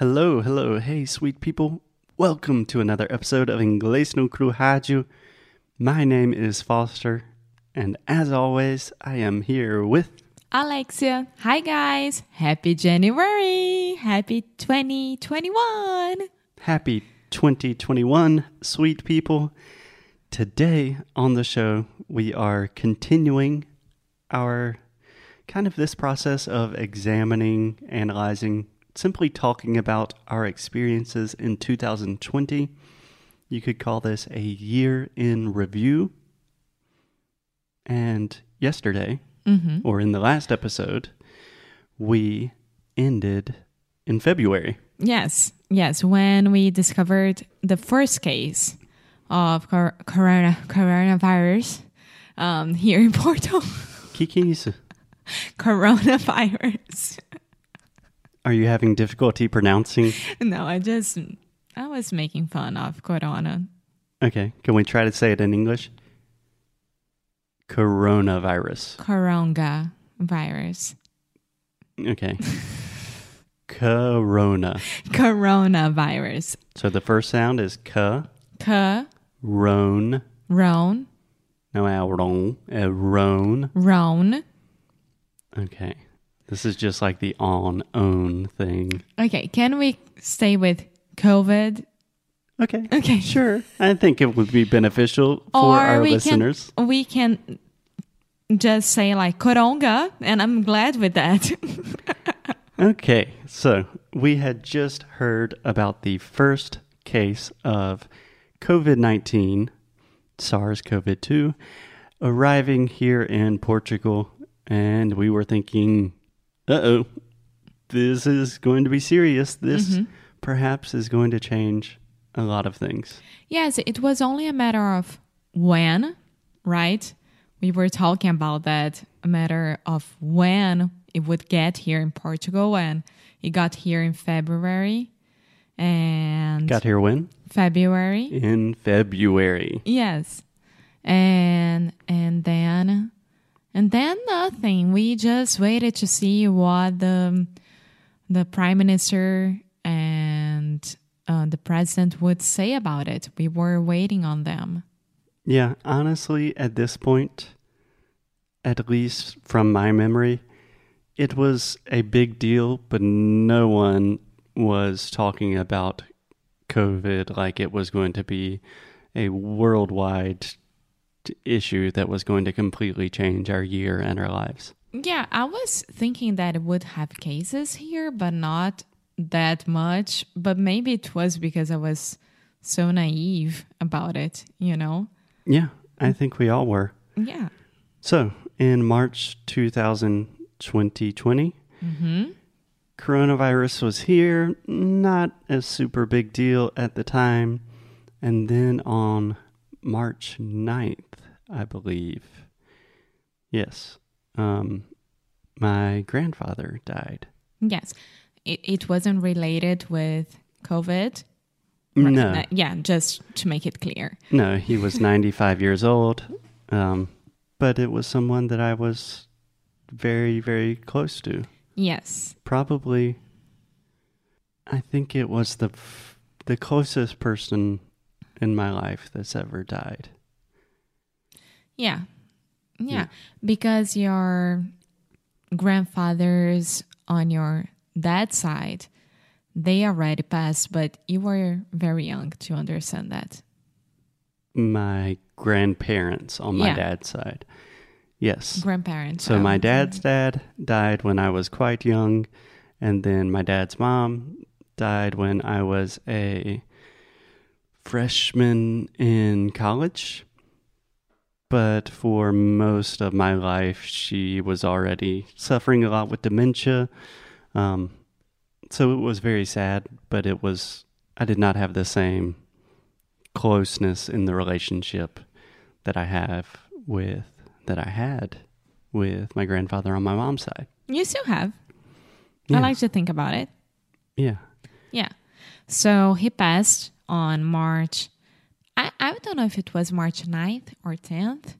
Hello, hello, hey, sweet people. Welcome to another episode of Inglês no Crujaju. My name is Foster, and as always, I am here with. Alexia. Hi, guys. Happy January. Happy 2021. Happy 2021, sweet people. Today on the show, we are continuing our kind of this process of examining, analyzing, simply talking about our experiences in 2020. You could call this a year in review. And yesterday, Mm-hmm. or in the last episode, we ended in February. Yes, yes. When we discovered the first case of cor- corona coronavirus um, here in Porto, Kikis, coronavirus. Are you having difficulty pronouncing? no, I just I was making fun of corona. Okay, can we try to say it in English? Coronavirus. Coronga virus. Okay. Corona. Coronavirus. So the first sound is ka, Ca ron, ron no ron, uh, ron. ron. Okay. This is just like the on own thing. Okay, can we stay with COVID? Okay. Okay. Sure. I think it would be beneficial for or our we listeners. can we can just say like coronga and i'm glad with that Okay, so we had just heard about the first case of COVID 19, SARS CoV 2, arriving here in Portugal, and we were thinking, oh, this is going to be serious. This mm-hmm. perhaps is going to change a lot of things. yes it was only a matter of when right we were talking about that a matter of when it would get here in portugal and it got here in february and Got here when? february In February. Yes. And and then and then nothing. We just waited to see what the the prime minister and uh, the president would say about it. We were waiting on them. Yeah, honestly, at this point, at least from my memory, it was a big deal, but no one was talking about COVID like it was going to be a worldwide issue that was going to completely change our year and our lives. Yeah, I was thinking that it would have cases here, but not that much. But maybe it was because I was so naive about it, you know? Yeah, I think we all were. Yeah. So, in March 2020, Mm-hmm. coronavirus was here, not a super big deal at the time. And then on March 9th, I believe, yes, um, my grandfather died. Yes. It, it wasn't related with COVID. No, Uh, yeah, just to make it clear. no, he was 95 years old, um, but it was someone that I was very, very close to. Yes. Probably, I think it was the f- the closest person in my life that's ever died. Yeah. Yeah. Yeah. Because your grandfathers on your dad's side, they already passed, but you were very young to understand that. My grandparents on my Yeah. dad's side. Yes. Grandparents. So my dad's dad died when I was quite young, and then my dad's mom died when I was a freshman in college. But for most of my life, she was already suffering a lot with dementia. Um, so it was very sad, but it was, I did not have the same closeness in the relationship that I have with, that I had with my grandfather on my mom's side. You still have. Yeah. I like to think about it. Yeah. Yeah. So he passed on March. I, I don't know if it was March 9th or 10th,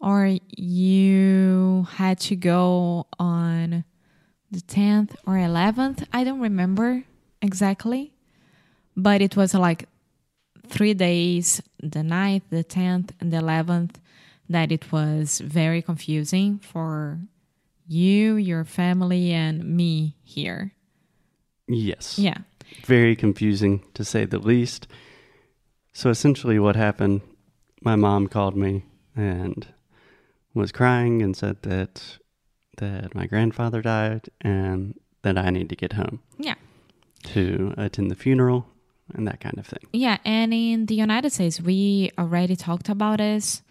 or you had to go on the 10th or 11th. I don't remember. exactly, but it was like three days the 9th, the 10th, and the 11th that it was very confusing for you, your family, and me here. Yes. Yeah. Very confusing to say the least. So essentially, what happened, my mom called me and was crying and said that that my grandfather died and that I need to get home Yeah. to attend the funeral and that kind of thing. Yeah, and in the United States, we already talked about this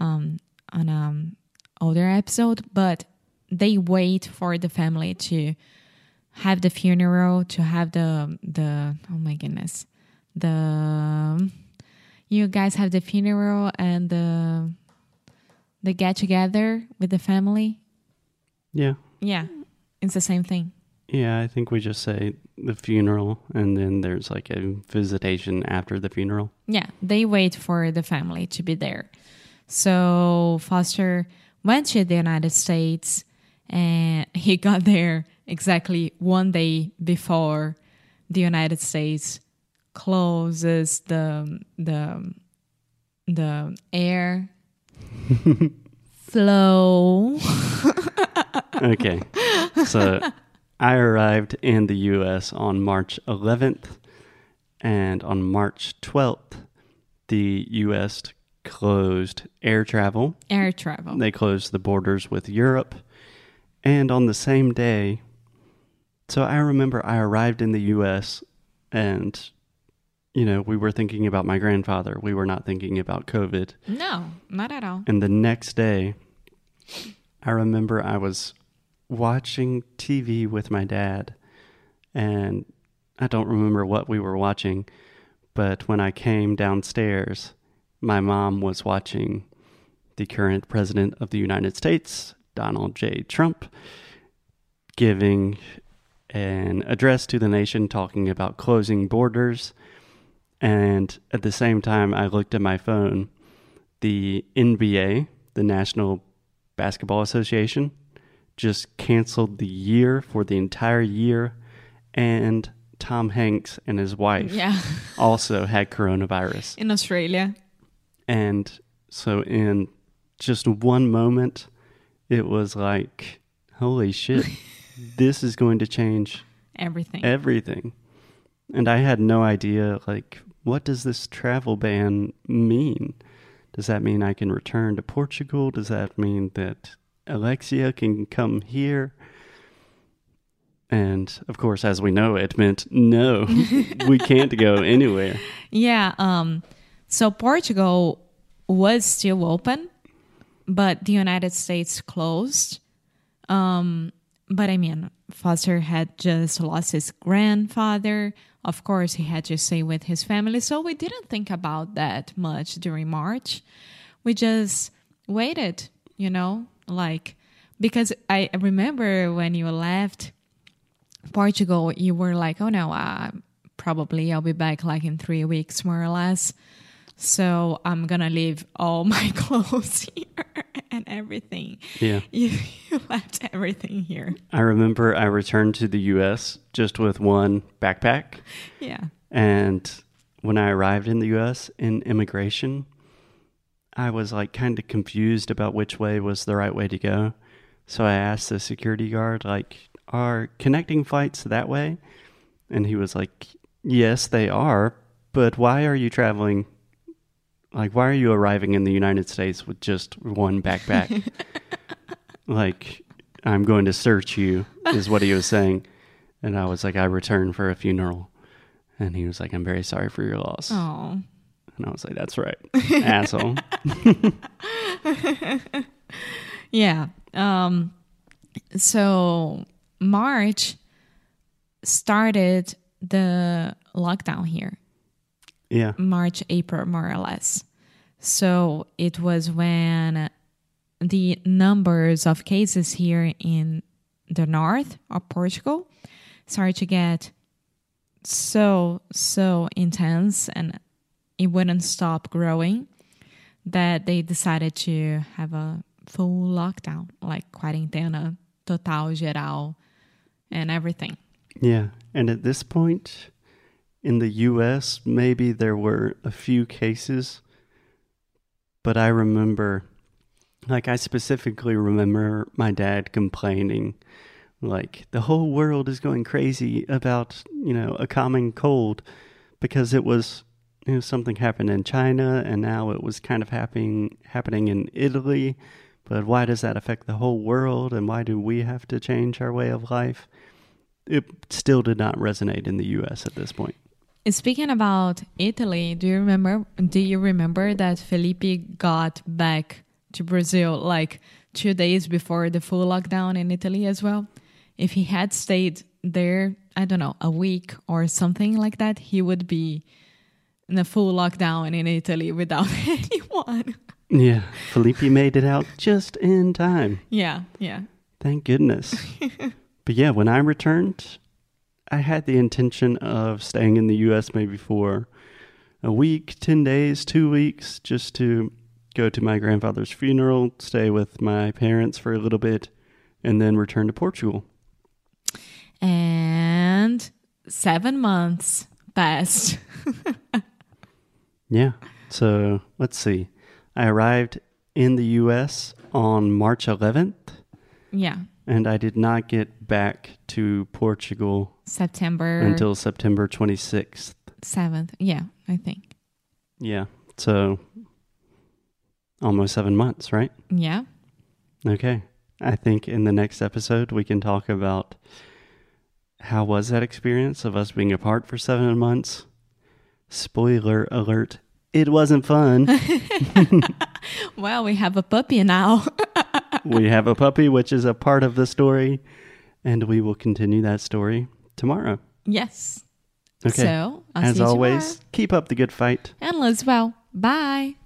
um, on an older episode, but they wait for the family to have the funeral, to have the the oh my goodness, the you guys have the funeral and the the get together with the family. Yeah. Yeah, it's the same thing. Yeah, I think we just say the funeral and then there's like a visitation after the funeral. Yeah, they wait for the family to be there. So Foster went to the United States and he got there exactly one day before the United States closes the the the air flow. Okay. so I arrived in the US on March 11th, and on March 12th, the US closed air travel. Air travel. They closed the borders with Europe. And on the same day, so I remember I arrived in the US and, you know, we were thinking about my grandfather. We were not thinking about COVID. No, not at all. And the next day, I remember I was watching TV with my dad, and I don't remember what we were watching, but when I came downstairs, my mom was watching the current president of the United States, Donald J. Trump, giving an address to the nation talking about closing borders. And at the same time, I looked at my phone. The NBA, the National Basketball Association, just canceled the year for the entire year. And Tom Hanks and his wife Yeah, also had coronavirus. in Australia. And so, in just one moment, it was like, holy shit, this is going to change Everything. everything. And I had no idea, like, what does this travel ban mean? Does that mean I can return to Portugal? Does that mean that Alexia can come here? And of course, as we know, it meant no, we can't go anywhere. Yeah. Um, so Portugal was still open, but the United States closed. Um, but I mean, Foster had just lost his grandfather. Of course, he had to stay with his family. So we didn't think about that much during March. We just waited, you know, like, because I remember when you left Portugal, you were like, oh no, uh, probably I'll be back like in three weeks, more or less. So I'm gonna leave all my clothes here and everything. Yeah. You, you left everything here. I remember I returned to the US just with one backpack. Yeah. And when I arrived in the US in immigration, I was like kind of confused about which way was the right way to go. So I asked the security guard, like, are connecting flights that way? And he was like, yes, they are. But why are you traveling? Like, why are you arriving in the United States with just one backpack? like, I'm going to search you, is what he was saying. And I was like, I returned for a funeral. And he was like, I'm very sorry for your loss. Oh. And I was like, that's right, asshole. Yeah. Um, so March started the lockdown here. Yeah. March, April, more or less. So it was when the numbers of cases here in the north of Portugal started to get so, so intense and it wouldn't stop growing that they decided to have a full lockdown, like quarentena total, geral, and everything. Yeah. And at this point in the US, maybe there were a few cases, but I remember, like, I specifically remember my dad complaining, like, the whole world is going crazy about, you know, a common cold because it was. You know, something happened in China, and now it was kind of happening happening in Italy. But why does that affect the whole world, and why do we have to change our way of life? it still did not resonate in the US at this point. Speaking about Italy, do you remember do you remember that Felipe got back to Brazil like 2 days before the full lockdown in Italy as well? If he had stayed there, I don't know, a week or something like that, he would be in a full lockdown in Italy without anyone. Yeah, Felipe made it out just in time. Yeah, yeah. Thank goodness. but yeah, when I returned, I had the intention of staying in the US maybe for a week, 10 days, two weeks, just to go to my grandfather's funeral, stay with my parents for a little bit, and then return to Portugal. And seven months passed. Yeah. So let's see. I arrived in the US on March 11th, yeah, and I did not get back to Portugal September until September 26th. 7th. Yeah, I think. Yeah. So almost seven months, right? Yeah. Okay. I think in the next episode we can talk about how was that experience of us being apart for seven months. Spoiler alert, it wasn't fun. Well, we have a puppy now. we have a puppy, which is a part of the story, and we will continue that story tomorrow. yes. Okay. So, I'll As see you always, keep up the good fight. And Liz, well, bye.